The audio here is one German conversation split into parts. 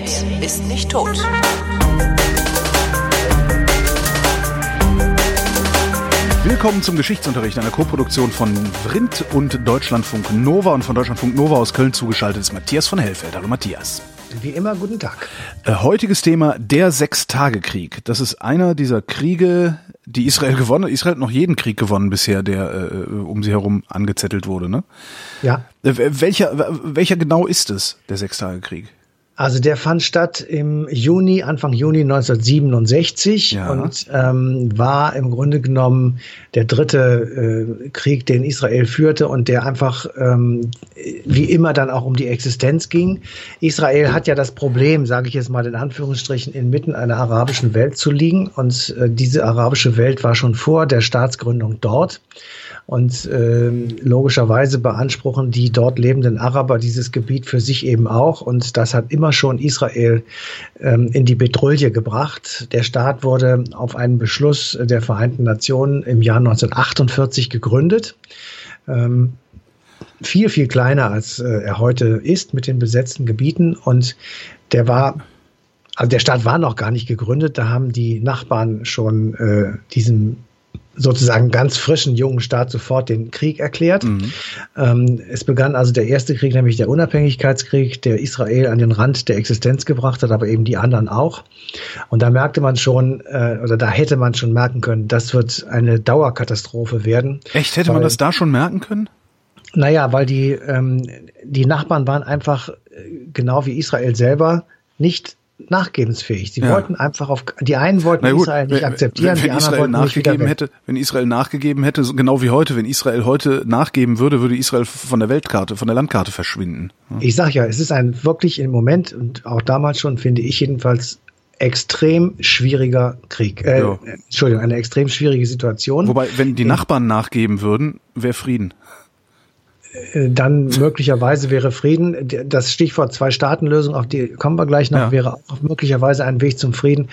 redet, ist nicht tot. Willkommen zum Geschichtsunterricht einer Koproduktion von Vrindt und Deutschlandfunk Nova und von Deutschlandfunk Nova aus Köln zugeschaltet ist Matthias von Hellfeld. Hallo Matthias. Wie immer, guten Tag. Äh, heutiges Thema, der Sechstagekrieg. Das ist einer dieser Kriege, die Israel gewonnen hat. Israel hat noch jeden Krieg gewonnen bisher, der äh, um sie herum angezettelt wurde, ne? Ja. Äh, welcher, welcher genau ist es, der Sechstagekrieg? Also der fand statt im Juni, Anfang Juni 1967 Ja. und ähm, war im Grunde genommen der dritte äh, Krieg, den Israel führte und der einfach ähm, wie immer dann auch um die Existenz ging. Israel hat ja das Problem, sage ich jetzt mal in Anführungsstrichen, inmitten einer arabischen Welt zu liegen und äh, diese arabische Welt war schon vor der Staatsgründung dort. Und ähm, logischerweise beanspruchen die dort lebenden Araber dieses Gebiet für sich eben auch. Und das hat immer schon Israel ähm, in die Bedrulle gebracht. Der Staat wurde auf einen Beschluss der Vereinten Nationen im Jahr 1948 gegründet. Ähm, viel, viel kleiner als äh, er heute ist mit den besetzten Gebieten. Und der war also der Staat war noch gar nicht gegründet, da haben die Nachbarn schon äh, diesem sozusagen ganz frischen jungen Staat sofort den Krieg erklärt. Ähm, es begann also der erste Krieg, nämlich der Unabhängigkeitskrieg, der Israel an den Rand der Existenz gebracht hat, aber eben die anderen auch. Und da merkte man schon, äh, oder da hätte man schon merken können, das wird eine Dauerkatastrophe werden. Echt, hätte man Weil- das da schon merken können? Naja, weil die, ähm, die Nachbarn waren einfach, äh, genau wie Israel selber, nicht nachgebensfähig. Sie Ja. wollten einfach auf, die einen wollten gut, Israel nicht akzeptieren, wenn, die wenn anderen Israel wollten nachgegeben hätte, wenn Israel nachgegeben hätte, genau wie heute, wenn Israel heute nachgeben würde, würde Israel von der Weltkarte, von der Landkarte verschwinden. Ich sag ja, es ist ein wirklich im Moment und auch damals schon, finde ich jedenfalls, extrem schwieriger Krieg. Äh, Ja. Entschuldigung, eine extrem schwierige Situation. Wobei, wenn die Nachbarn nachgeben würden, wäre Frieden. Dann möglicherweise wäre Frieden. Das Stichwort Zwei-Staaten-Lösung, auf die kommen wir gleich noch, Ja. wäre auch möglicherweise ein Weg zum Frieden.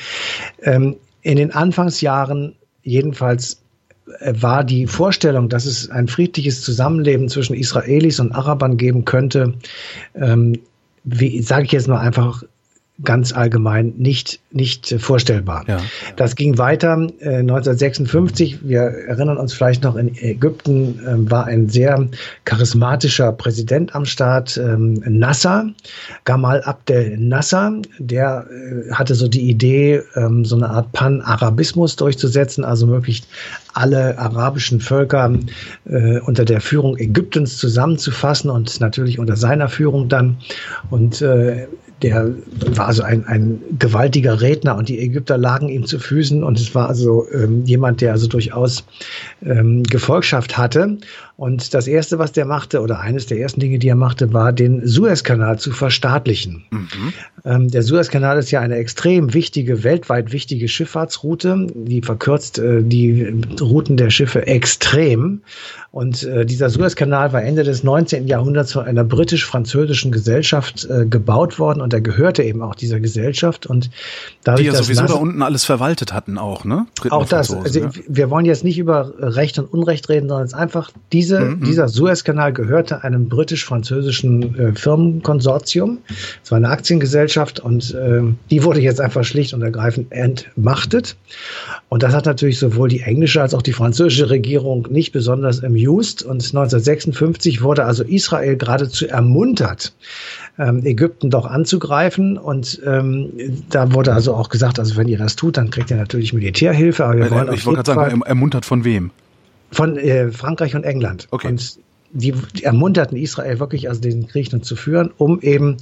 Ähm, in den Anfangsjahren jedenfalls äh, war die Vorstellung, dass es ein friedliches Zusammenleben zwischen Israelis und Arabern geben könnte, ähm, wie sage ich jetzt mal einfach ganz allgemein nicht nicht äh, vorstellbar. Ja. Das ging weiter äh, 1956. Wir erinnern uns vielleicht noch, in Ägypten ähm, war ein sehr charismatischer Präsident am Start, ähm, Nasser, Gamal Abdel Nasser. Der äh, hatte so die Idee, ähm, so eine Art Pan-Arabismus durchzusetzen, also möglichst alle arabischen Völker äh, unter der Führung Ägyptens zusammenzufassen und natürlich unter seiner Führung dann. Und äh, der war also ein, ein gewaltiger Redner und die Ägypter lagen ihm zu Füßen und es war also ähm, jemand, der also durchaus ähm, Gefolgschaft hatte. Und das erste, was der machte, oder eines der ersten Dinge, die er machte, war, den Suezkanal zu verstaatlichen. Ähm, der Suezkanal ist ja eine extrem wichtige, weltweit wichtige Schifffahrtsroute. Die verkürzt äh, die Routen der Schiffe extrem. Und äh, dieser Suezkanal war Ende des 19. Jahrhunderts von einer britisch-französischen Gesellschaft äh, gebaut worden und er gehörte eben auch dieser Gesellschaft. Und dadurch, Die ja sowieso da unten alles verwaltet hatten auch, ne? Briten auch das. Also, ja. Wir wollen jetzt nicht über Recht und Unrecht reden, sondern es ist einfach, diese, Mhm. dieser Suezkanal gehörte einem britisch-französischen äh, Firmenkonsortium. Es war eine Aktiengesellschaft und ähm, die wurde jetzt einfach schlicht und ergreifend entmachtet. Und das hat natürlich sowohl die englische als auch die französische Regierung nicht besonders amused. Und 1956 wurde also Israel geradezu ermuntert, ähm, Ägypten doch anzugreifen. Und ähm, da wurde also auch gesagt, also wenn ihr das tut, dann kriegt ihr natürlich Militärhilfe. Aber wir wollen Äh, auf Ich wollte gerade sagen, erm- ermuntert von wem? von äh, Frankreich und England. Okay. Und die, die ermunterten Israel wirklich, also den Krieg nun zu führen, um eben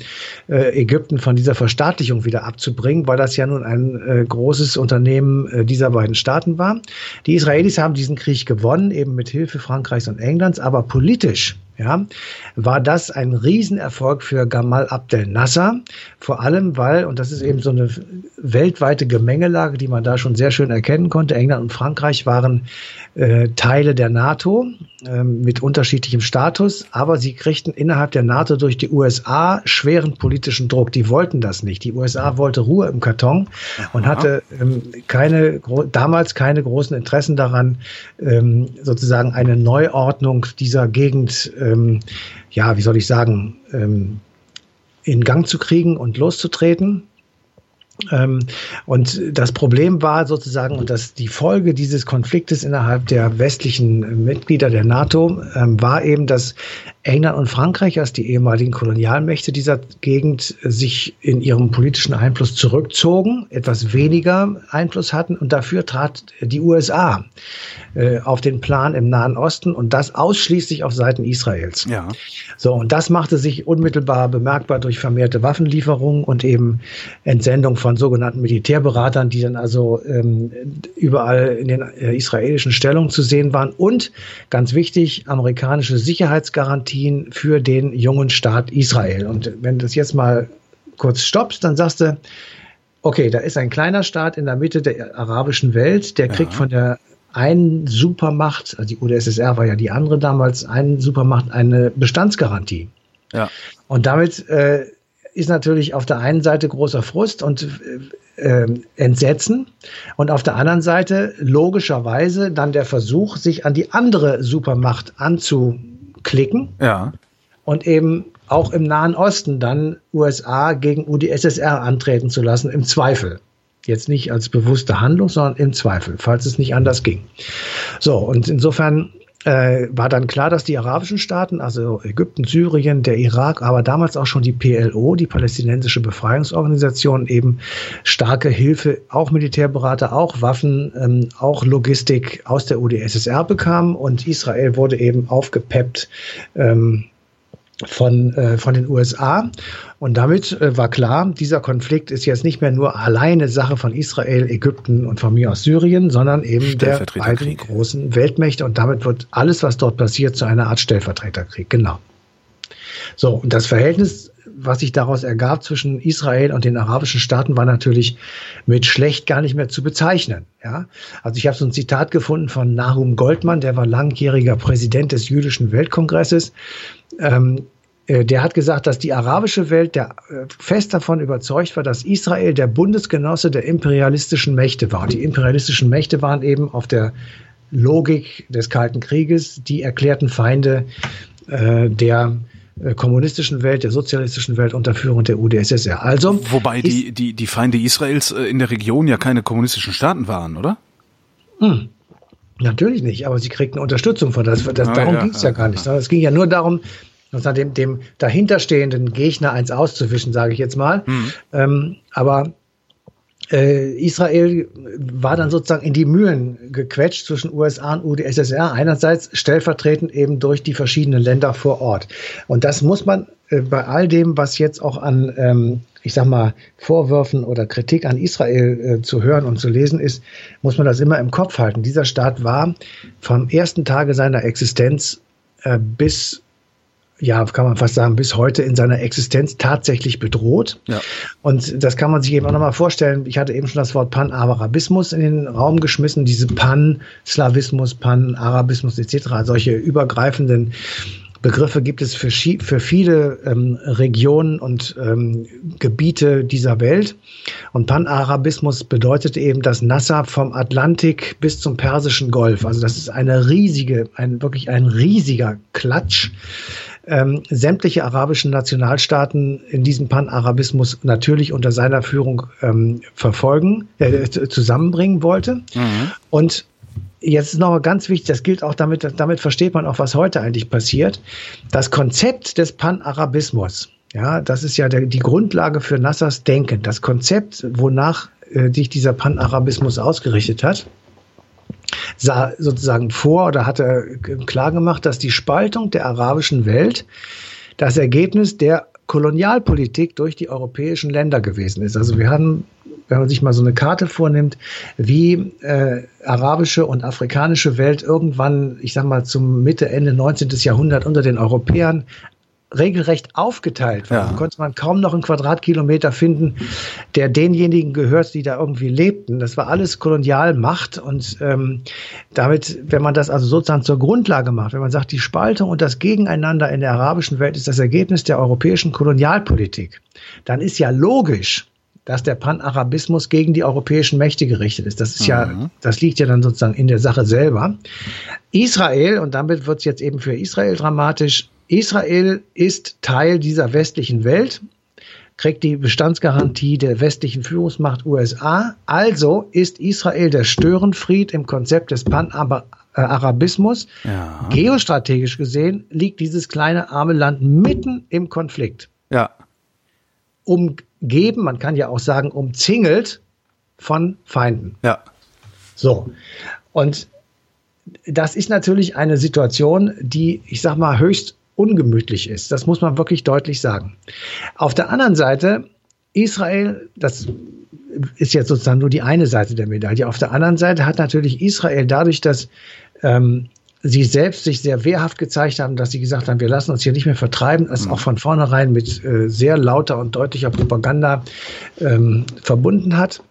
äh, Ägypten von dieser Verstaatlichung wieder abzubringen, weil das ja nun ein äh, großes Unternehmen äh, dieser beiden Staaten war. Die Israelis haben diesen Krieg gewonnen, eben mit Hilfe Frankreichs und Englands, aber politisch ja, war das ein Riesenerfolg für Gamal Abdel Nasser. Vor allem, weil, und das ist eben so eine weltweite Gemengelage, die man da schon sehr schön erkennen konnte, England und Frankreich waren äh, Teile der NATO äh, mit unterschiedlichem Status, aber sie kriegten innerhalb der NATO durch die USA schweren politischen Druck. Die wollten das nicht. Die USA wollte Ruhe im Karton und hatte ähm, keine, damals keine großen Interessen daran, ähm, sozusagen eine Neuordnung dieser Gegend, ähm, ja, wie soll ich sagen, ähm, in Gang zu kriegen und loszutreten. Ähm, und das Problem war sozusagen, und das die Folge dieses Konfliktes innerhalb der westlichen Mitglieder der NATO ähm, war eben, dass England und Frankreich als die ehemaligen Kolonialmächte dieser Gegend sich in ihrem politischen Einfluss zurückzogen, etwas weniger Einfluss hatten und dafür trat die USA äh, auf den Plan im Nahen Osten und das ausschließlich auf Seiten Israels. Ja. So, und das machte sich unmittelbar bemerkbar durch vermehrte Waffenlieferungen und eben Entsendung von sogenannten Militärberatern, die dann also ähm, überall in den äh, israelischen Stellungen zu sehen waren und ganz wichtig, amerikanische Sicherheitsgarantien Garantien für den jungen Staat Israel. Und wenn du das jetzt mal kurz stoppst, dann sagst du, okay, da ist ein kleiner Staat in der Mitte der arabischen Welt, der kriegt ja. von der einen Supermacht, also die UdSSR war ja die andere damals, einen Supermacht eine Bestandsgarantie. Ja. Und damit äh, ist natürlich auf der einen Seite großer Frust und äh, Entsetzen und auf der anderen Seite logischerweise dann der Versuch, sich an die andere Supermacht anzu klicken. Ja. Und eben auch im Nahen Osten dann USA gegen UdSSR antreten zu lassen, im Zweifel. Jetzt nicht als bewusste Handlung, sondern im Zweifel, falls es nicht anders ging. So, und insofern äh, war dann klar, dass die arabischen Staaten, also Ägypten, Syrien, der Irak, aber damals auch schon die PLO, die palästinensische Befreiungsorganisation, eben starke Hilfe, auch Militärberater, auch Waffen, ähm, auch Logistik aus der UdSSR bekamen und Israel wurde eben aufgepeppt. Ähm, von, äh, von den USA. Und damit äh, war klar, dieser Konflikt ist jetzt nicht mehr nur alleine Sache von Israel, Ägypten und von mir aus Syrien, sondern eben der beiden großen Weltmächte. Und damit wird alles, was dort passiert, zu einer Art Stellvertreterkrieg. Genau. So, und das Verhältnis, was sich daraus ergab zwischen Israel und den arabischen Staaten, war natürlich mit schlecht gar nicht mehr zu bezeichnen. Ja, also ich habe so ein Zitat gefunden von Nahum Goldmann, der war langjähriger Präsident des Jüdischen Weltkongresses. Ähm, äh, der hat gesagt, dass die arabische Welt der äh, fest davon überzeugt war, dass Israel der Bundesgenosse der imperialistischen Mächte war. Die imperialistischen Mächte waren eben auf der Logik des Kalten Krieges die erklärten Feinde äh, der kommunistischen Welt, der sozialistischen Welt unter Führung der UdSSR. Also wobei die die die Feinde Israels in der Region ja keine kommunistischen Staaten waren, oder? Hm. Natürlich nicht, aber sie kriegten Unterstützung von das. das ah, darum ja, ging es ja, ja gar nicht. Es ging ja nur darum, dem, dem dahinterstehenden Gegner eins auszuwischen, sage ich jetzt mal. Mhm. Ähm, aber äh, Israel war dann sozusagen in die Mühlen gequetscht zwischen USA und UdSSR. Einerseits stellvertretend eben durch die verschiedenen Länder vor Ort. Und das muss man äh, bei all dem, was jetzt auch an, ähm, ich sag mal, Vorwürfen oder Kritik an Israel äh, zu hören und zu lesen ist, muss man das immer im Kopf halten. Dieser Staat war vom ersten Tage seiner Existenz äh, bis ja, kann man fast sagen, bis heute in seiner Existenz tatsächlich bedroht. Ja. Und das kann man sich eben auch nochmal vorstellen. Ich hatte eben schon das Wort Pan-Arabismus in den Raum geschmissen, diese Pan-Slawismus, Pan-Arabismus etc., solche übergreifenden Begriffe gibt es für, für viele ähm, Regionen und ähm, Gebiete dieser Welt. Und Pan-Arabismus bedeutet eben das Nasser vom Atlantik bis zum Persischen Golf. Also das ist eine riesige, ein, wirklich ein riesiger Klatsch ähm, sämtliche arabischen Nationalstaaten in diesem Pan-Arabismus natürlich unter seiner Führung ähm, verfolgen, äh, zusammenbringen wollte. Mhm. Und jetzt ist noch ganz wichtig, das gilt auch damit, damit versteht man auch, was heute eigentlich passiert. Das Konzept des Pan-Arabismus, ja, das ist ja der, die Grundlage für Nassers Denken. Das Konzept, wonach äh, sich dieser Pan-Arabismus ausgerichtet hat, sah sozusagen vor oder hatte klar gemacht, dass die Spaltung der arabischen Welt das Ergebnis der Kolonialpolitik durch die europäischen Länder gewesen ist. Also wir haben, wenn man sich mal so eine Karte vornimmt, wie äh, arabische und afrikanische Welt irgendwann, ich sag mal, zum Mitte, Ende 19. Jahrhundert unter den Europäern regelrecht aufgeteilt war. Ja. Da konnte man kaum noch einen Quadratkilometer finden, der denjenigen gehört, die da irgendwie lebten. Das war alles Kolonialmacht und ähm, damit, wenn man das also sozusagen zur Grundlage macht, wenn man sagt, die Spaltung und das Gegeneinander in der arabischen Welt ist das Ergebnis der europäischen Kolonialpolitik, dann ist ja logisch, dass der Pan-Arabismus gegen die europäischen Mächte gerichtet ist. Das ist mhm. ja, das liegt ja dann sozusagen in der Sache selber. Israel, und damit wird es jetzt eben für Israel dramatisch, Israel ist Teil dieser westlichen Welt kriegt die Bestandsgarantie der westlichen Führungsmacht USA. Also ist Israel der Störenfried im Konzept des Pan-Arabismus. Ja. Geostrategisch gesehen liegt dieses kleine arme Land mitten im Konflikt. Ja. Umgeben, man kann ja auch sagen, umzingelt von Feinden. Ja. So. Und das ist natürlich eine Situation, die, ich sag mal, höchst ungemütlich ist. Das muss man wirklich deutlich sagen. Auf der anderen Seite, Israel, das ist jetzt sozusagen nur die eine Seite der Medaille. Auf der anderen Seite hat natürlich Israel dadurch, dass ähm, sie selbst sich sehr wehrhaft gezeigt haben, dass sie gesagt haben, wir lassen uns hier nicht mehr vertreiben, das mhm. auch von vornherein mit äh, sehr lauter und deutlicher Propaganda ähm, verbunden hat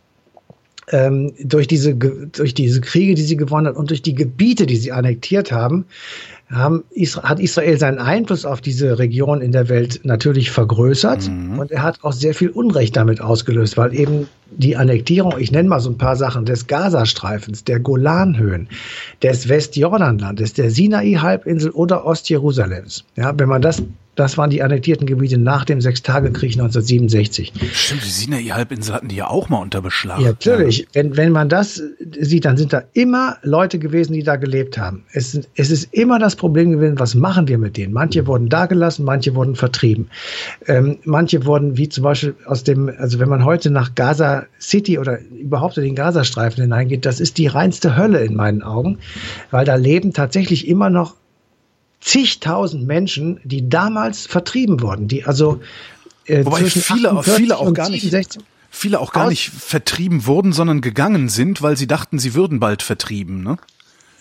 ähm, durch, diese, durch diese Kriege, die sie gewonnen hat und durch die Gebiete, die sie annektiert haben, haben, hat Israel seinen Einfluss auf diese Region in der Welt natürlich vergrößert mhm. und er hat auch sehr viel Unrecht damit ausgelöst, weil eben die Annektierung, ich nenne mal so ein paar Sachen, des Gazastreifens, der Golanhöhen, des Westjordanlandes, der Sinai-Halbinsel oder Ostjerusalems. Ja, wenn man das das waren die annektierten Gebiete nach dem Sechstagekrieg 1967. Stimmt, die Sinai-Halbinsel hatten die ja auch mal unter Beschlag. Ja, natürlich. Ja. Wenn, wenn man das sieht, dann sind da immer Leute gewesen, die da gelebt haben. Es, es ist immer das Problem gewesen, was machen wir mit denen? Manche wurden da gelassen, manche wurden vertrieben. Ähm, manche wurden, wie zum Beispiel aus dem, also wenn man heute nach Gaza City oder überhaupt in den Gazastreifen hineingeht, das ist die reinste Hölle in meinen Augen, weil da leben tatsächlich immer noch zigtausend Menschen, die damals vertrieben wurden, die also äh, Wobei viele, viele auch gar nicht, viele auch gar nicht vertrieben wurden, sondern gegangen sind, weil sie dachten, sie würden bald vertrieben. Ne?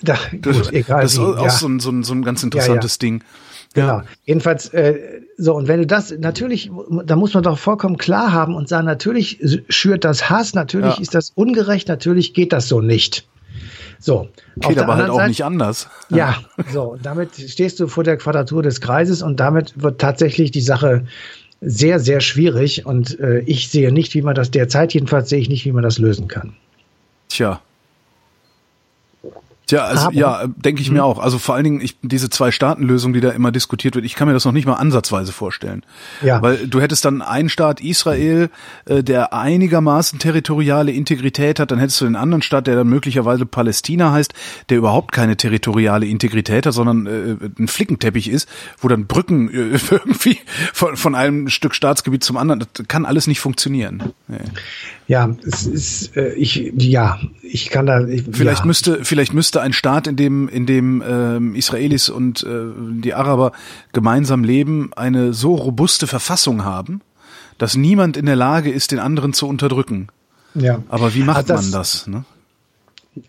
Da, gut, das, egal das ist wie, auch ja. so, ein, so, ein, so ein ganz interessantes ja, ja. Ding. Genau. Jedenfalls, äh, so, und wenn du das, natürlich, da muss man doch vollkommen klar haben und sagen, natürlich schürt das Hass, natürlich ist das ungerecht, natürlich geht das so nicht. So. Geht aber halt auch Seite, nicht anders. Ja, so. Damit stehst du vor der Quadratur des Kreises und damit wird tatsächlich die Sache sehr, sehr schwierig und äh, ich sehe nicht, wie man das derzeit jedenfalls sehe ich nicht, wie man das lösen kann. Tja, Tja, also, ja, denke ich mir hm. auch. Also vor allen Dingen ich, diese Zwei-Staaten-Lösung, die da immer diskutiert wird, ich kann mir das noch nicht mal ansatzweise vorstellen. Ja. Weil du hättest dann einen Staat Israel, äh, der einigermaßen territoriale Integrität hat, dann hättest du den anderen Staat, der dann möglicherweise Palästina heißt, der überhaupt keine territoriale Integrität hat, sondern äh, ein Flickenteppich ist, wo dann Brücken äh, irgendwie von, von einem Stück Staatsgebiet zum anderen, das kann alles nicht funktionieren. Nee. Ja, es ist, äh, ich, ja, ich kann da. Ich, vielleicht ja. müsste, vielleicht müsste ein Staat, in dem, in dem ähm, Israelis und äh, die Araber gemeinsam leben, eine so robuste Verfassung haben, dass niemand in der Lage ist, den anderen zu unterdrücken. Ja. Aber wie macht also das, man das? Ne?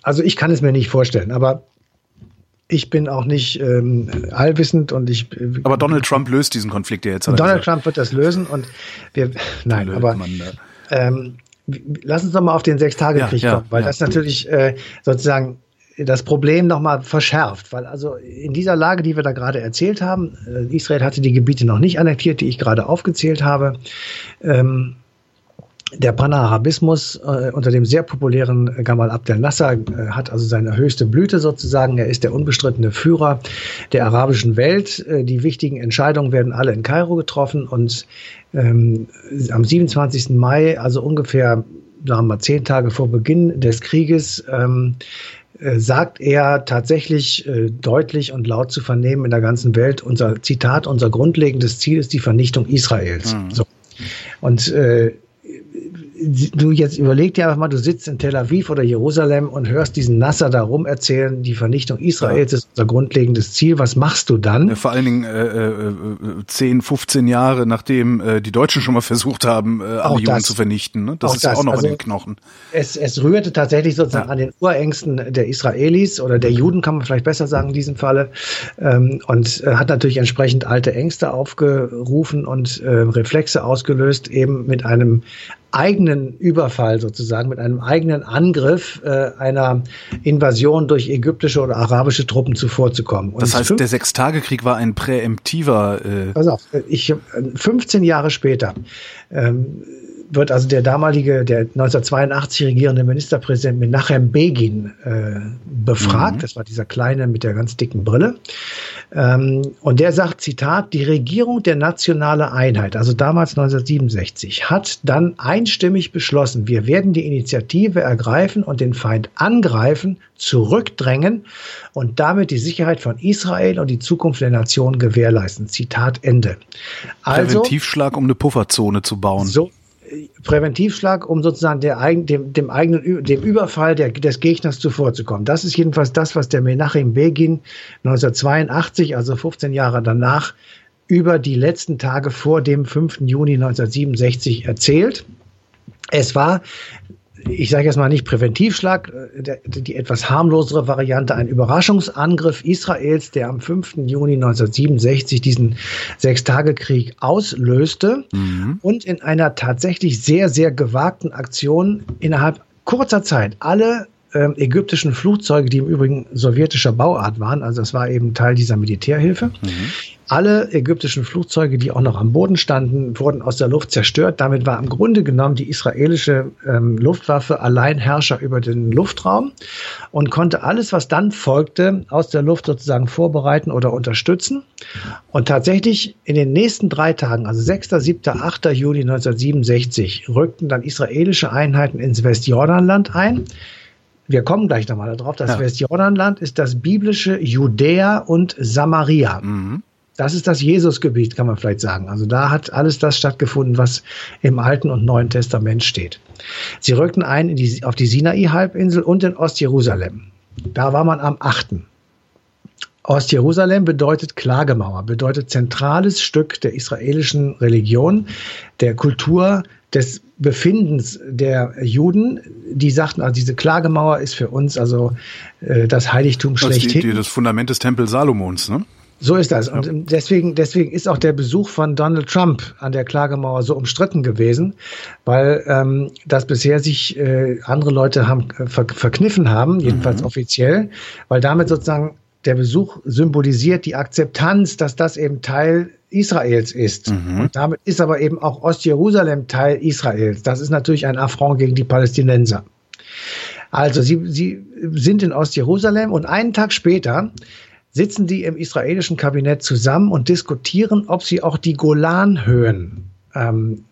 Also ich kann es mir nicht vorstellen, aber ich bin auch nicht ähm, allwissend und ich. Äh, aber Donald Trump löst diesen Konflikt ja jetzt. Donald Trump wird das lösen und wir. Nein, aber. Ähm, lass uns doch mal auf den Sechstagekrieg ja, kommen, weil ja. das natürlich äh, sozusagen das Problem nochmal verschärft, weil also in dieser Lage, die wir da gerade erzählt haben, äh, Israel hatte die Gebiete noch nicht annektiert, die ich gerade aufgezählt habe. Ähm, der Panarabismus äh, unter dem sehr populären Gamal Abdel Nasser äh, hat also seine höchste Blüte sozusagen. Er ist der unbestrittene Führer der arabischen Welt. Äh, die wichtigen Entscheidungen werden alle in Kairo getroffen und ähm, am 27. Mai, also ungefähr sagen wir mal zehn Tage vor Beginn des Krieges, ähm, äh, sagt er tatsächlich äh, deutlich und laut zu vernehmen in der ganzen Welt, unser Zitat, unser grundlegendes Ziel ist die Vernichtung Israels. Mhm. So. Und äh, du jetzt überleg dir einfach mal, du sitzt in Tel Aviv oder Jerusalem und hörst diesen Nasser da rum erzählen, die Vernichtung Israels ja. ist unser grundlegendes Ziel. Was machst du dann? Vor allen Dingen äh, äh, 10, 15 Jahre nachdem äh, die Deutschen schon mal versucht haben, äh, alle Juden zu vernichten. Ne? Das auch ist das. ja auch noch also, in den Knochen. Es, es rührte tatsächlich sozusagen ja. an den Urängsten der Israelis oder der Juden, kann man vielleicht besser sagen in diesem Falle. Ähm, und äh, hat natürlich entsprechend alte Ängste aufgerufen und äh, Reflexe ausgelöst, eben mit einem eigenen Überfall sozusagen, mit einem eigenen Angriff äh, einer Invasion durch ägyptische oder arabische Truppen zuvorzukommen. Und das heißt, der Sechstagekrieg war ein präemptiver. Äh Pass auf, ich 15 Jahre später ähm, wird also der damalige, der 1982 regierende Ministerpräsident Menachem Begin äh, befragt. Mhm. Das war dieser kleine mit der ganz dicken Brille. Ähm, und der sagt, Zitat, die Regierung der nationale Einheit, also damals 1967, hat dann einstimmig beschlossen, wir werden die Initiative ergreifen und den Feind angreifen, zurückdrängen und damit die Sicherheit von Israel und die Zukunft der Nation gewährleisten. Zitat Ende. Also, Präventivschlag, um eine Pufferzone zu bauen. So Präventivschlag, um sozusagen der, dem, dem eigenen dem Überfall der, des Gegners zuvorzukommen. Das ist jedenfalls das, was der Menachem Begin 1982, also 15 Jahre danach, über die letzten Tage vor dem 5. Juni 1967 erzählt. Es war ich sage jetzt mal nicht Präventivschlag, äh, die etwas harmlosere Variante, ein Überraschungsangriff Israels, der am 5. Juni 1967 diesen Sechstagekrieg auslöste mhm. und in einer tatsächlich sehr, sehr gewagten Aktion innerhalb kurzer Zeit alle ähm, ägyptischen Flugzeuge, die im Übrigen sowjetischer Bauart waren, also das war eben Teil dieser Militärhilfe, mhm. Alle ägyptischen Flugzeuge, die auch noch am Boden standen, wurden aus der Luft zerstört. Damit war im Grunde genommen die israelische ähm, Luftwaffe Alleinherrscher über den Luftraum und konnte alles, was dann folgte, aus der Luft sozusagen vorbereiten oder unterstützen. Und tatsächlich in den nächsten drei Tagen, also 6., 7., 8. Juli 1967, rückten dann israelische Einheiten ins Westjordanland ein wir kommen gleich nochmal darauf, das ja. Westjordanland ist das biblische Judäa und Samaria. Mhm. Das ist das Jesusgebiet, kann man vielleicht sagen. Also da hat alles das stattgefunden, was im Alten und Neuen Testament steht. Sie rückten ein die, auf die Sinai-Halbinsel und in Ostjerusalem. Da war man am 8. Ostjerusalem bedeutet Klagemauer, bedeutet zentrales Stück der israelischen Religion, der Kultur, des Befindens der Juden. Die sagten, also diese Klagemauer ist für uns also äh, das Heiligtum schlechthin. Das Fundament des Tempels Salomons, ne? So ist das. Und deswegen, deswegen ist auch der Besuch von Donald Trump an der Klagemauer so umstritten gewesen, weil ähm, das bisher sich äh, andere Leute haben äh, ver verkniffen haben, jedenfalls mhm. offiziell, weil damit sozusagen der Besuch symbolisiert die Akzeptanz, dass das eben Teil Israels ist. Mhm. Und damit ist aber eben auch Ostjerusalem Teil Israels. Das ist natürlich ein Affront gegen die Palästinenser. Also sie, sie sind in Ostjerusalem und einen Tag später sitzen die im israelischen Kabinett zusammen und diskutieren, ob sie auch die Golanhöhen, ähm,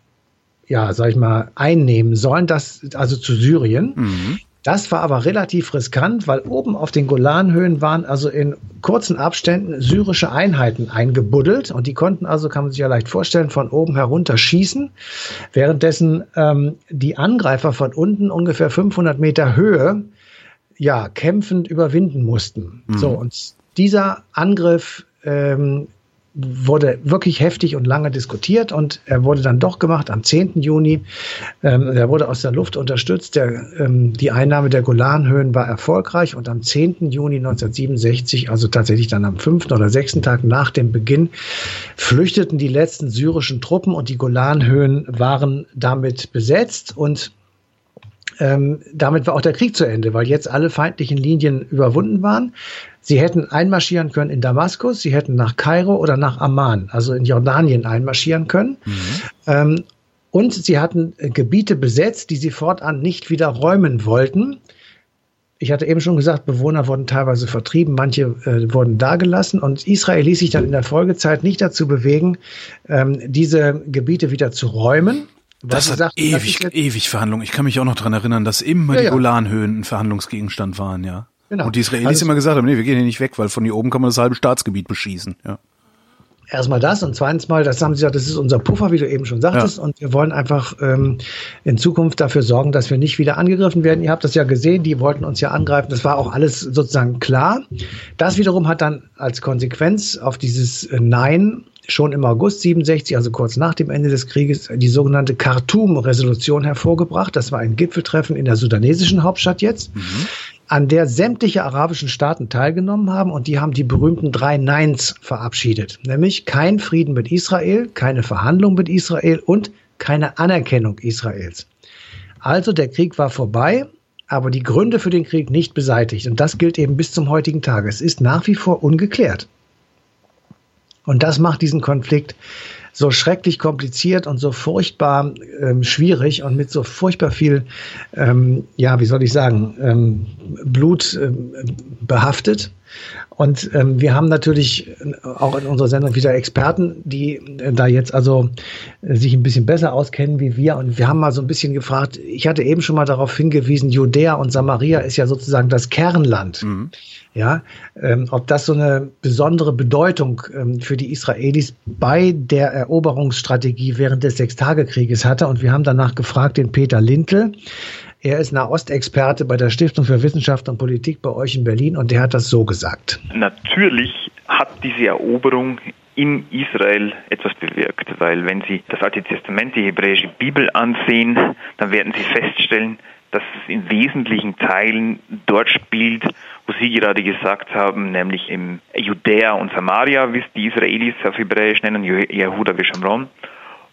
ja, sag ich mal, einnehmen sollen, das, also zu Syrien. Mhm. Das war aber relativ riskant, weil oben auf den Golanhöhen waren also in kurzen Abständen syrische Einheiten eingebuddelt und die konnten also, kann man sich ja leicht vorstellen, von oben herunter schießen, währenddessen ähm, die Angreifer von unten ungefähr 500 Meter Höhe ja kämpfend überwinden mussten. Mhm. So und dieser Angriff ähm, wurde wirklich heftig und lange diskutiert und er wurde dann doch gemacht am 10. Juni. Ähm, er wurde aus der Luft unterstützt. Der, ähm, die Einnahme der Golanhöhen war erfolgreich und am 10. Juni 1967, also tatsächlich dann am fünften oder sechsten Tag nach dem Beginn, flüchteten die letzten syrischen Truppen und die Golanhöhen waren damit besetzt und ähm, damit war auch der Krieg zu Ende, weil jetzt alle feindlichen Linien überwunden waren. Sie hätten einmarschieren können in Damaskus, sie hätten nach Kairo oder nach Amman, also in Jordanien einmarschieren können. Mhm. Ähm, und sie hatten Gebiete besetzt, die sie fortan nicht wieder räumen wollten. Ich hatte eben schon gesagt, Bewohner wurden teilweise vertrieben, manche äh, wurden dagelassen und Israel ließ sich dann in der Folgezeit nicht dazu bewegen, ähm, diese Gebiete wieder zu räumen. Das hat ewig, ewig Verhandlungen. Ich kann mich auch noch dran erinnern, dass immer ja, die Golanhöhen ein Verhandlungsgegenstand waren, ja. Genau. Und die Israelis also, immer gesagt haben, nee, wir gehen hier nicht weg, weil von hier oben kann man das halbe Staatsgebiet beschießen. Ja. Erstmal das und zweitens mal, das haben sie gesagt, das ist unser Puffer, wie du eben schon sagtest, ja. und wir wollen einfach ähm, in Zukunft dafür sorgen, dass wir nicht wieder angegriffen werden. Ihr habt das ja gesehen, die wollten uns ja angreifen, das war auch alles sozusagen klar. Das wiederum hat dann als Konsequenz auf dieses äh, Nein schon im August 67, also kurz nach dem Ende des Krieges, die sogenannte Khartoum-Resolution hervorgebracht. Das war ein Gipfeltreffen in der sudanesischen Hauptstadt jetzt. Mhm an der sämtliche arabischen Staaten teilgenommen haben und die haben die berühmten drei Neins verabschiedet, nämlich kein Frieden mit Israel, keine Verhandlung mit Israel und keine Anerkennung Israels. Also der Krieg war vorbei, aber die Gründe für den Krieg nicht beseitigt und das gilt eben bis zum heutigen Tage. Es ist nach wie vor ungeklärt. Und das macht diesen Konflikt so schrecklich kompliziert und so furchtbar ähm, schwierig und mit so furchtbar viel, ähm, ja, wie soll ich sagen, ähm, Blut ähm, behaftet. Und ähm, wir haben natürlich auch in unserer Sendung wieder Experten, die äh, da jetzt also äh, sich ein bisschen besser auskennen wie wir. Und wir haben mal so ein bisschen gefragt, ich hatte eben schon mal darauf hingewiesen, Judäa und Samaria ist ja sozusagen das Kernland. Mhm. Ja, ähm, ob das so eine besondere Bedeutung ähm, für die Israelis bei der Eroberungsstrategie während des Sechstagekrieges hatte. Und wir haben danach gefragt den Peter Lintel. Er ist Nahostexperte bei der Stiftung für Wissenschaft und Politik bei euch in Berlin und der hat das so gesagt. Natürlich hat diese Eroberung in Israel etwas bewirkt, weil wenn Sie das Alte Testament, die hebräische Bibel ansehen, dann werden Sie feststellen, dass es in wesentlichen Teilen dort spielt, wo Sie gerade gesagt haben, nämlich im Judäa und Samaria, wie es die Israelis auf Hebräisch nennen, Yehuda Veshamron,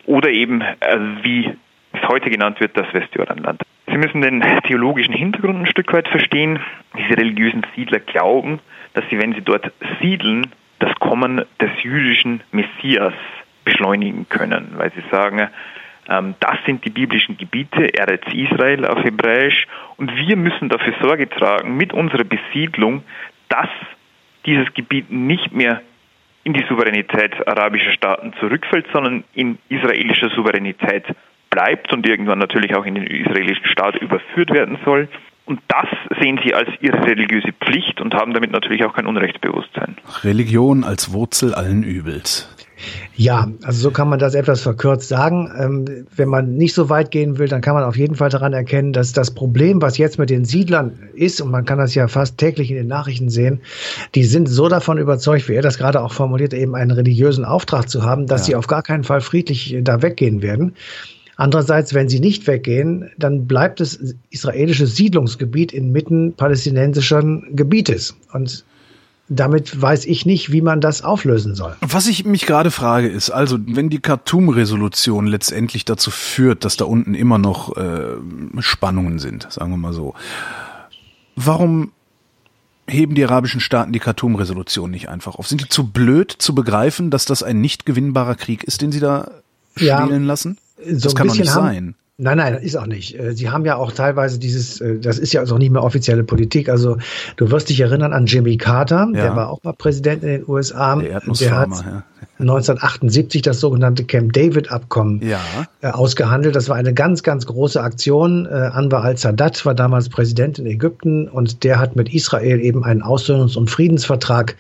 oder eben, äh, wie es heute genannt wird, das Westjordanland. Sie müssen den theologischen Hintergrund ein Stück weit verstehen. Diese religiösen Siedler glauben, dass sie, wenn sie dort siedeln, das Kommen des jüdischen Messias beschleunigen können, weil sie sagen, ähm, das sind die biblischen Gebiete, Eretz Israel auf Hebräisch, und wir müssen dafür Sorge tragen mit unserer Besiedlung, dass dieses Gebiet nicht mehr in die Souveränität arabischer Staaten zurückfällt, sondern in israelischer Souveränität bleibt und irgendwann natürlich auch in den israelischen Staat überführt werden soll. Und das sehen sie als ihre religiöse Pflicht und haben damit natürlich auch kein Unrechtsbewusstsein. Religion als Wurzel allen Übels. Ja, also so kann man das etwas verkürzt sagen. Ähm, wenn man nicht so weit gehen will, dann kann man auf jeden Fall daran erkennen, dass das Problem, was jetzt mit den Siedlern ist, und man kann das ja fast täglich in den Nachrichten sehen, die sind so davon überzeugt, wie er das gerade auch formuliert, eben einen religiösen Auftrag zu haben, dass ja. sie auf gar keinen Fall friedlich da weggehen werden. Andererseits, wenn sie nicht weggehen, dann bleibt es israelisches Siedlungsgebiet inmitten palästinensischen Gebietes. Und damit weiß ich nicht, wie man das auflösen soll. Was ich mich gerade frage ist, also wenn die Khartoum-Resolution letztendlich dazu führt, dass da unten immer noch äh, Spannungen sind, sagen wir mal so, warum heben die arabischen Staaten die Khartoum-Resolution nicht einfach auf? Sind die zu blöd zu begreifen, dass das ein nicht gewinnbarer Krieg ist, den sie da spielen ja, lassen? So das kann doch nicht haben, sein. Nein, nein, ist auch nicht. Äh, sie haben ja auch teilweise dieses, äh, das ist ja auch nicht mehr offizielle Politik. Also du wirst dich erinnern an Jimmy Carter, ja. der war auch mal Präsident in den USA. Der, der hat, ja. 1978 das sogenannte Camp David Abkommen ja. äh, ausgehandelt. Das war eine ganz, ganz große Aktion. Äh, Anwar al-Sadat war damals Präsident in Ägypten und der hat mit Israel eben einen Aussöhnungs- und Friedensvertrag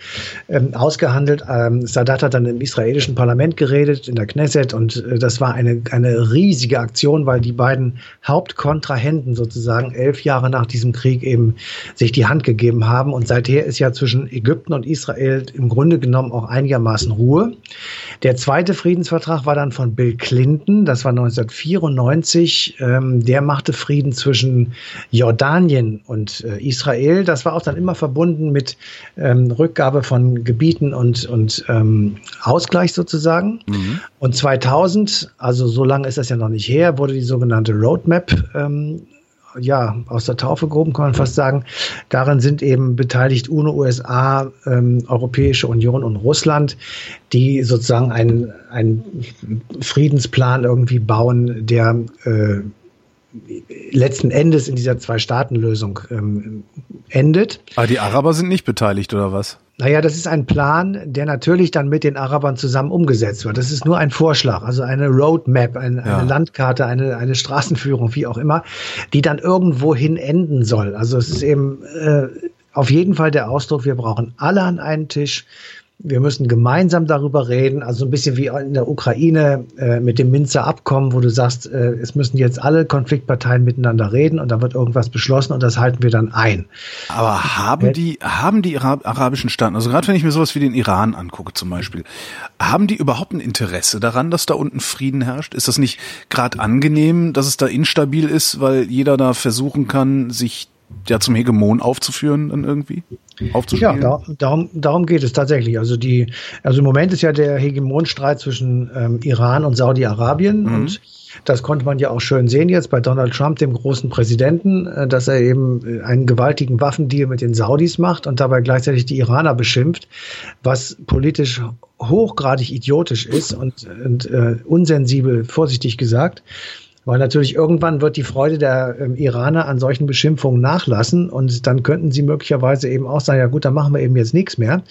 ähm, ausgehandelt. Ähm, Sadat hat dann im israelischen Parlament geredet, in der Knesset und äh, das war eine, eine riesige Aktion, weil die beiden Hauptkontrahenten sozusagen elf Jahre nach diesem Krieg eben sich die Hand gegeben haben und seither ist ja zwischen Ägypten und Israel im Grunde genommen auch einigermaßen Ruhe. Der zweite Friedensvertrag war dann von Bill Clinton, das war 1994. Ähm, der machte Frieden zwischen Jordanien und äh, Israel. Das war auch dann immer verbunden mit ähm, Rückgabe von Gebieten und, und ähm, Ausgleich sozusagen. Mhm. Und 2000, also so lange ist das ja noch nicht her, wurde die sogenannte Roadmap ja, aus der Taufe gehoben, kann man fast sagen. Darin sind eben beteiligt UNO, USA, ähm, Europäische Union und Russland, die sozusagen einen, einen Friedensplan irgendwie bauen, der äh, letzten Endes in dieser Zwei-Staaten-Lösung ähm, endet. Aber die Araber sind nicht beteiligt, oder was? Naja, das ist ein Plan, der natürlich dann mit den Arabern zusammen umgesetzt wird. Das ist nur ein Vorschlag, also eine Roadmap, eine, ja. eine Landkarte, eine, eine Straßenführung, wie auch immer, die dann irgendwohin enden soll. Also es ist eben äh, auf jeden Fall der Ausdruck, wir brauchen alle an einen Tisch wir müssen gemeinsam darüber reden, also ein bisschen wie in der Ukraine äh, mit dem Minzer Abkommen, wo du sagst, äh, es müssen jetzt alle Konfliktparteien miteinander reden und da wird irgendwas beschlossen und das halten wir dann ein. Aber haben die, haben die arabischen Staaten, also gerade wenn ich mir sowas wie den Iran angucke zum Beispiel, haben die überhaupt ein Interesse daran, dass da unten Frieden herrscht? Ist das nicht gerade angenehm, dass es da instabil ist, weil jeder da versuchen kann, sich ja zum Hegemon aufzuführen dann irgendwie? Ja, da, darum, darum geht es tatsächlich. Also die, also im Moment ist ja der Hegemonstreit zwischen ähm, Iran und Saudi-Arabien mhm. und das konnte man ja auch schön sehen jetzt bei Donald Trump, dem großen Präsidenten, äh, dass er eben äh, einen gewaltigen Waffendeal mit den Saudis macht und dabei gleichzeitig die Iraner beschimpft, was politisch hochgradig idiotisch ist und, und äh, unsensibel, vorsichtig gesagt. Weil natürlich irgendwann wird die Freude der ähm, Iraner an solchen Beschimpfungen nachlassen und dann könnten sie möglicherweise eben auch sagen, ja gut, dann machen wir eben jetzt nichts mehr.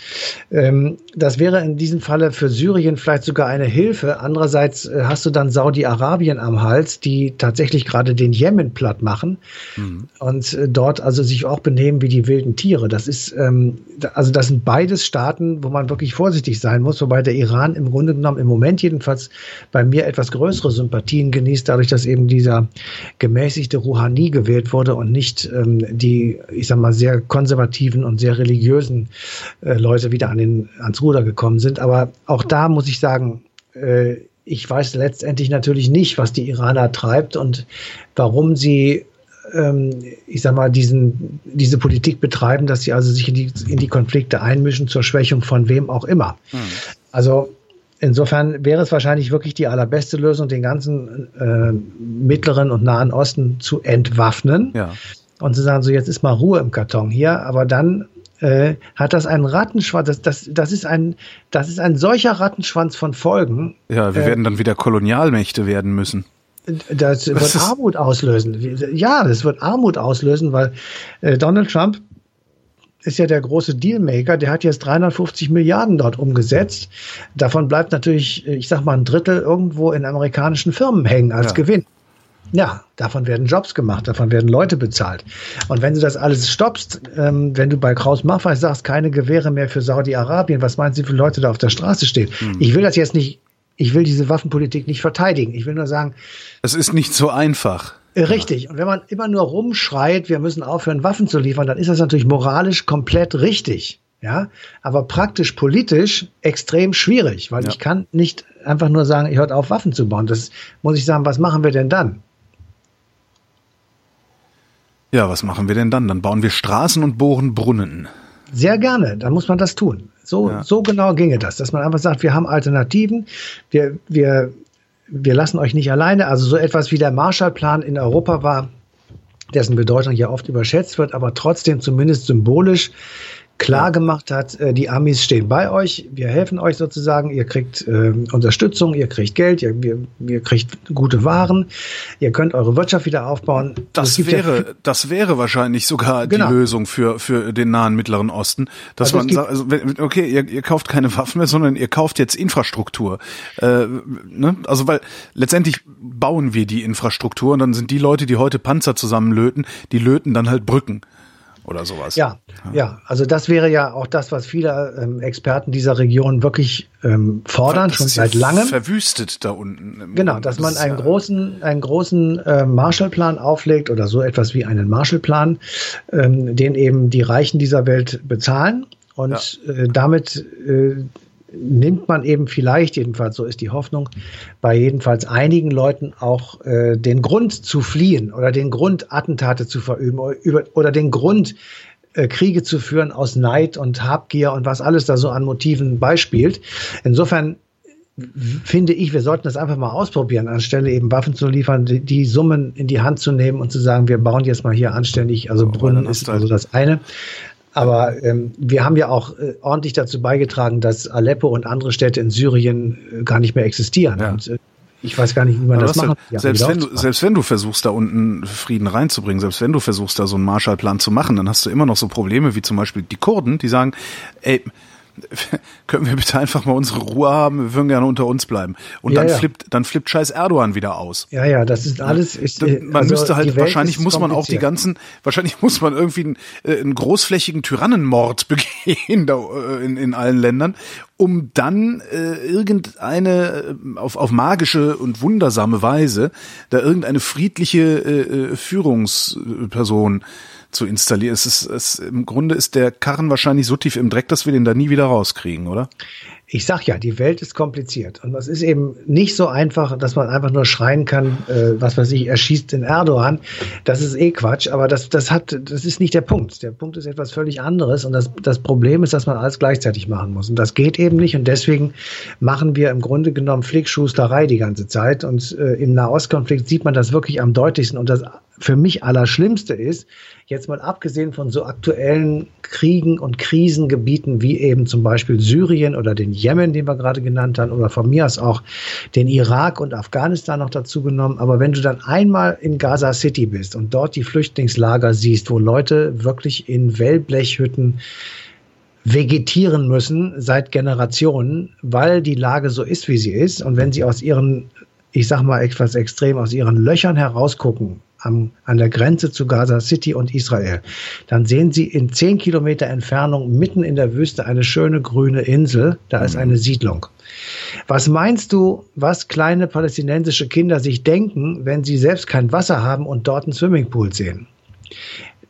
Ähm, das wäre in diesem Falle für Syrien vielleicht sogar eine Hilfe. Andererseits äh, hast du dann Saudi-Arabien am Hals, die tatsächlich gerade den Jemen platt machen mhm. und äh, dort also sich auch benehmen wie die wilden Tiere. Das ist, ähm, also das sind beides Staaten, wo man wirklich vorsichtig sein muss, wobei der Iran im Grunde genommen im Moment jedenfalls bei mir etwas größere Sympathien genießt, dadurch, dass eben dieser gemäßigte Rouhani gewählt wurde und nicht ähm, die, ich sag mal, sehr konservativen und sehr religiösen äh, Leute wieder an den, ans Ruder gekommen sind. Aber auch da muss ich sagen, äh, ich weiß letztendlich natürlich nicht, was die Iraner treibt und warum sie ähm, ich sag mal, diesen, diese Politik betreiben, dass sie also sich in die, in die Konflikte einmischen zur Schwächung von wem auch immer. Hm. Also Insofern wäre es wahrscheinlich wirklich die allerbeste Lösung, den ganzen äh, mittleren und nahen Osten zu entwaffnen ja. und zu sagen, so jetzt ist mal Ruhe im Karton hier, aber dann äh, hat das einen Rattenschwanz, das, das, das, ist ein, das ist ein solcher Rattenschwanz von Folgen. Ja, wir äh, werden dann wieder Kolonialmächte werden müssen. Das wird Armut auslösen. Ja, das wird Armut auslösen, weil äh, Donald Trump ist ja der große Dealmaker, der hat jetzt 350 Milliarden dort umgesetzt. Davon bleibt natürlich, ich sag mal, ein Drittel irgendwo in amerikanischen Firmen hängen als ja. Gewinn. Ja, davon werden Jobs gemacht, davon werden Leute bezahlt. Und wenn du das alles stoppst, ähm, wenn du bei Kraus Maffei sagst, keine Gewehre mehr für Saudi-Arabien, was meinst du, wie viele Leute da auf der Straße stehen? Hm. Ich will das jetzt nicht, ich will diese Waffenpolitik nicht verteidigen. Ich will nur sagen. Es ist nicht so einfach. Richtig. Und wenn man immer nur rumschreit, wir müssen aufhören, Waffen zu liefern, dann ist das natürlich moralisch komplett richtig. Ja, aber praktisch politisch extrem schwierig, weil ja. ich kann nicht einfach nur sagen, ich hört auf, Waffen zu bauen. Das muss ich sagen, was machen wir denn dann? Ja, was machen wir denn dann? Dann bauen wir Straßen und bohren Brunnen. Sehr gerne, dann muss man das tun. So, ja. so genau ginge das, dass man einfach sagt, wir haben Alternativen, wir, wir wir lassen euch nicht alleine. Also so etwas wie der Marshallplan in Europa war, dessen Bedeutung ja oft überschätzt wird, aber trotzdem zumindest symbolisch klar gemacht hat, äh, die Amis stehen bei euch, wir helfen euch sozusagen, ihr kriegt äh, Unterstützung, ihr kriegt Geld, ihr, ihr, ihr kriegt gute Waren, ihr könnt eure Wirtschaft wieder aufbauen. Das wäre, ja das wäre wahrscheinlich sogar genau. die Lösung für, für den nahen Mittleren Osten, dass also man sagt, also, okay, ihr, ihr kauft keine Waffen mehr, sondern ihr kauft jetzt Infrastruktur. Äh, ne? Also weil letztendlich bauen wir die Infrastruktur und dann sind die Leute, die heute Panzer zusammenlöten, die löten dann halt Brücken oder sowas. Ja, ja, ja, also das wäre ja auch das, was viele ähm, Experten dieser Region wirklich ähm, fordern, schon seit langem. Verwüstet da unten. Genau, dass man einen großen, einen großen äh, Marshallplan auflegt oder so etwas wie einen Marshallplan, ähm, den eben die Reichen dieser Welt bezahlen und ja. äh, damit äh, nimmt man eben vielleicht, jedenfalls so ist die Hoffnung, bei jedenfalls einigen Leuten auch äh, den Grund zu fliehen oder den Grund, Attentate zu verüben oder, oder den Grund, äh, Kriege zu führen aus Neid und Habgier und was alles da so an Motiven beispielt. Insofern finde ich, wir sollten das einfach mal ausprobieren, anstelle eben Waffen zu liefern, die, die, Summen in die Hand zu nehmen und zu sagen, wir bauen jetzt mal hier anständig, also Brunnen ist also das eine. Aber ähm, wir haben ja auch äh, ordentlich dazu beigetragen, dass Aleppo und andere Städte in Syrien äh, gar nicht mehr existieren. Ja. Und, äh, ich weiß gar nicht, wie man Aber das macht. Ja, selbst, wenn du, selbst wenn du versuchst, da unten Frieden reinzubringen, selbst wenn du versuchst, da so einen Marshallplan zu machen, dann hast du immer noch so Probleme wie zum Beispiel die Kurden, die sagen, ey, können wir bitte einfach mal unsere Ruhe haben, wir würden gerne unter uns bleiben. Und ja, dann ja. flippt, dann flippt scheiß Erdogan wieder aus. Ja, ja, das ist alles. Ist, man also müsste halt, wahrscheinlich muss man auch die ganzen, wahrscheinlich muss man irgendwie einen, äh, einen großflächigen Tyrannenmord begehen da, äh, in, in allen Ländern, um dann äh, irgendeine äh, auf, auf magische und wundersame Weise da irgendeine friedliche äh, Führungsperson zu installieren. Es ist, es, im Grunde ist der Karren wahrscheinlich so tief im Dreck, dass wir den da nie wieder rauskriegen, oder? Ich sag ja, die Welt ist kompliziert und es ist eben nicht so einfach, dass man einfach nur schreien kann, äh, was weiß ich, er schießt in Erdogan. Das ist eh Quatsch, aber das, das hat, das ist nicht der Punkt. Der Punkt ist etwas völlig anderes und das, das Problem ist, dass man alles gleichzeitig machen muss und das geht eben nicht und deswegen machen wir im Grunde genommen Flickschusterei die ganze Zeit und äh, im Nahostkonflikt sieht man das wirklich am deutlichsten und das für mich Allerschlimmste ist, jetzt mal abgesehen von so aktuellen Kriegen und Krisengebieten wie eben zum Beispiel Syrien oder den Jemen, den wir gerade genannt haben, oder von mir aus auch den Irak und Afghanistan noch dazu genommen. Aber wenn du dann einmal in Gaza City bist und dort die Flüchtlingslager siehst, wo Leute wirklich in Wellblechhütten vegetieren müssen seit Generationen, weil die Lage so ist, wie sie ist. Und wenn sie aus ihren, ich sag mal etwas extrem, aus ihren Löchern herausgucken, am, an der Grenze zu Gaza City und Israel, dann sehen Sie in zehn Kilometer Entfernung mitten in der Wüste eine schöne grüne Insel. Da ist mhm. eine Siedlung. Was meinst du, was kleine palästinensische Kinder sich denken, wenn sie selbst kein Wasser haben und dort einen Swimmingpool sehen?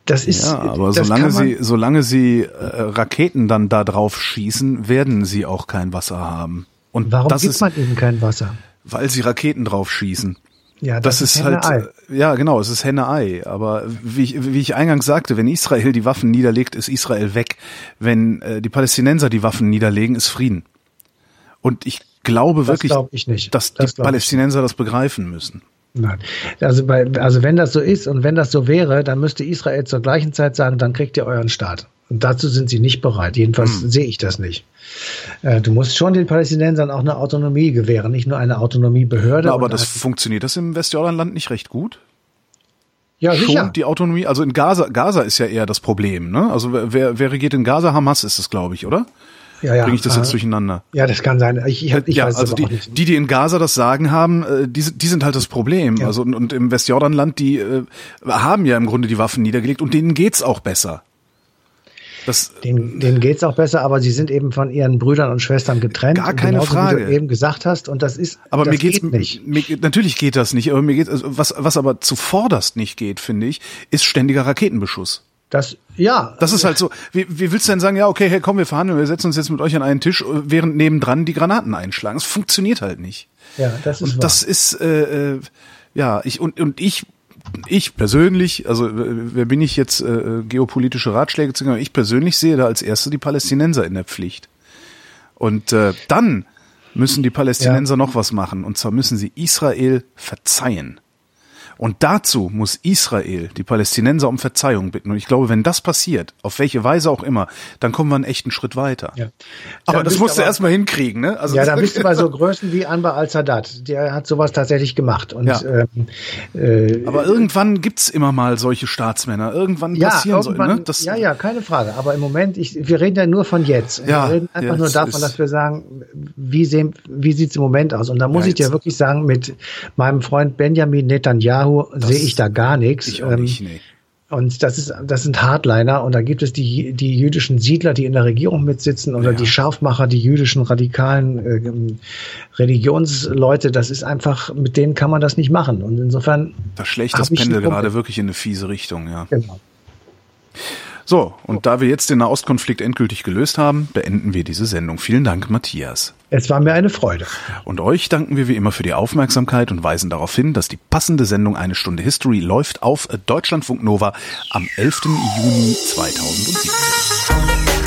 Das ist, ja, aber solange sie, solange sie äh, Raketen dann da drauf schießen, werden sie auch kein Wasser haben. Und warum das gibt ist, man eben kein Wasser? Weil sie Raketen drauf schießen. Ja, das, das ist, ist halt, ja genau, es ist Henne-Ei. Aber wie ich, wie ich eingangs sagte, wenn Israel die Waffen niederlegt, ist Israel weg. Wenn äh, die Palästinenser die Waffen niederlegen, ist Frieden. Und ich glaube das wirklich, glaub ich dass das die Palästinenser das begreifen müssen. Nein. Also, bei, also wenn das so ist und wenn das so wäre, dann müsste Israel zur gleichen Zeit sagen, dann kriegt ihr euren Staat. Und dazu sind sie nicht bereit. Jedenfalls hm. sehe ich das nicht. Äh, du musst schon den Palästinensern auch eine Autonomie gewähren, nicht nur eine Autonomiebehörde. Na, aber das funktioniert das im Westjordanland nicht recht gut? Ja, schon sicher. die Autonomie. Also in Gaza, Gaza ist ja eher das Problem. Ne? Also wer, wer regiert in Gaza? Hamas ist es, glaube ich, oder? Ja, ja. Bringe ich das jetzt durcheinander? Ja, das kann sein. Ich, ich, ich ja, weiß also die, die, die in Gaza das Sagen haben, äh, die, die sind halt das Problem. Ja. Also und, und im Westjordanland, die äh, haben ja im Grunde die Waffen niedergelegt und denen geht's auch besser. Das, denen, denen geht's auch besser, aber sie sind eben von ihren Brüdern und Schwestern getrennt. Gar keine Frage. Wie du eben gesagt hast, und das ist. Aber das mir geht's geht nicht. Mir, natürlich geht das nicht, aber mir geht also was was aber zuvorderst nicht geht, finde ich, ist ständiger Raketenbeschuss. Das, ja. Das ist halt so. Wie, wie willst du denn sagen, ja, okay, hey, komm, wir verhandeln, wir setzen uns jetzt mit euch an einen Tisch, während nebendran die Granaten einschlagen? Es funktioniert halt nicht. Ja, das ist Und wahr. das ist, äh, äh, ja, ich, und, und ich, ich persönlich, also wer bin ich jetzt, äh, geopolitische Ratschläge zu geben, ich persönlich sehe da als Erste die Palästinenser in der Pflicht. Und äh, dann müssen die Palästinenser ja. noch was machen. Und zwar müssen sie Israel verzeihen. Und dazu muss Israel die Palästinenser um Verzeihung bitten. Und ich glaube, wenn das passiert, auf welche Weise auch immer, dann kommen wir einen echten Schritt weiter. Ja. Aber das musst du erstmal hinkriegen, ne? Also ja, da bist du bei so Größen wie Anbar al-Sadat. Der hat sowas tatsächlich gemacht. Und, ja. ähm, äh, aber irgendwann gibt's immer mal solche Staatsmänner. Irgendwann ja, passieren irgendwann, soll, ne? Das, ja, ja, keine Frage. Aber im Moment, ich, wir reden ja nur von jetzt. Ja, wir reden einfach nur davon, dass wir sagen, wie, sehen, wie sieht's im Moment aus? Und da muss ich dir wirklich sagen, mit meinem Freund Benjamin Netanyahu, Netanyahu sehe ich da gar nichts. Ich auch nicht, ähm, nee. Und das ist, das sind Hardliner und da gibt es die, die jüdischen Siedler, die in der Regierung mitsitzen oder ja. die Scharfmacher, die jüdischen radikalen äh, Religionsleute. Das ist einfach, mit denen kann man das nicht machen. Und insofern. Da schlägt das Pendel gerade wirklich in eine fiese Richtung, ja. Genau. So, und da wir jetzt den Nahostkonflikt endgültig gelöst haben, beenden wir diese Sendung. Vielen Dank, Matthias. Es war mir eine Freude. Und euch danken wir wie immer für die Aufmerksamkeit und weisen darauf hin, dass die passende Sendung Eine Stunde History läuft auf Deutschlandfunk Nova am 11. Juni 2017.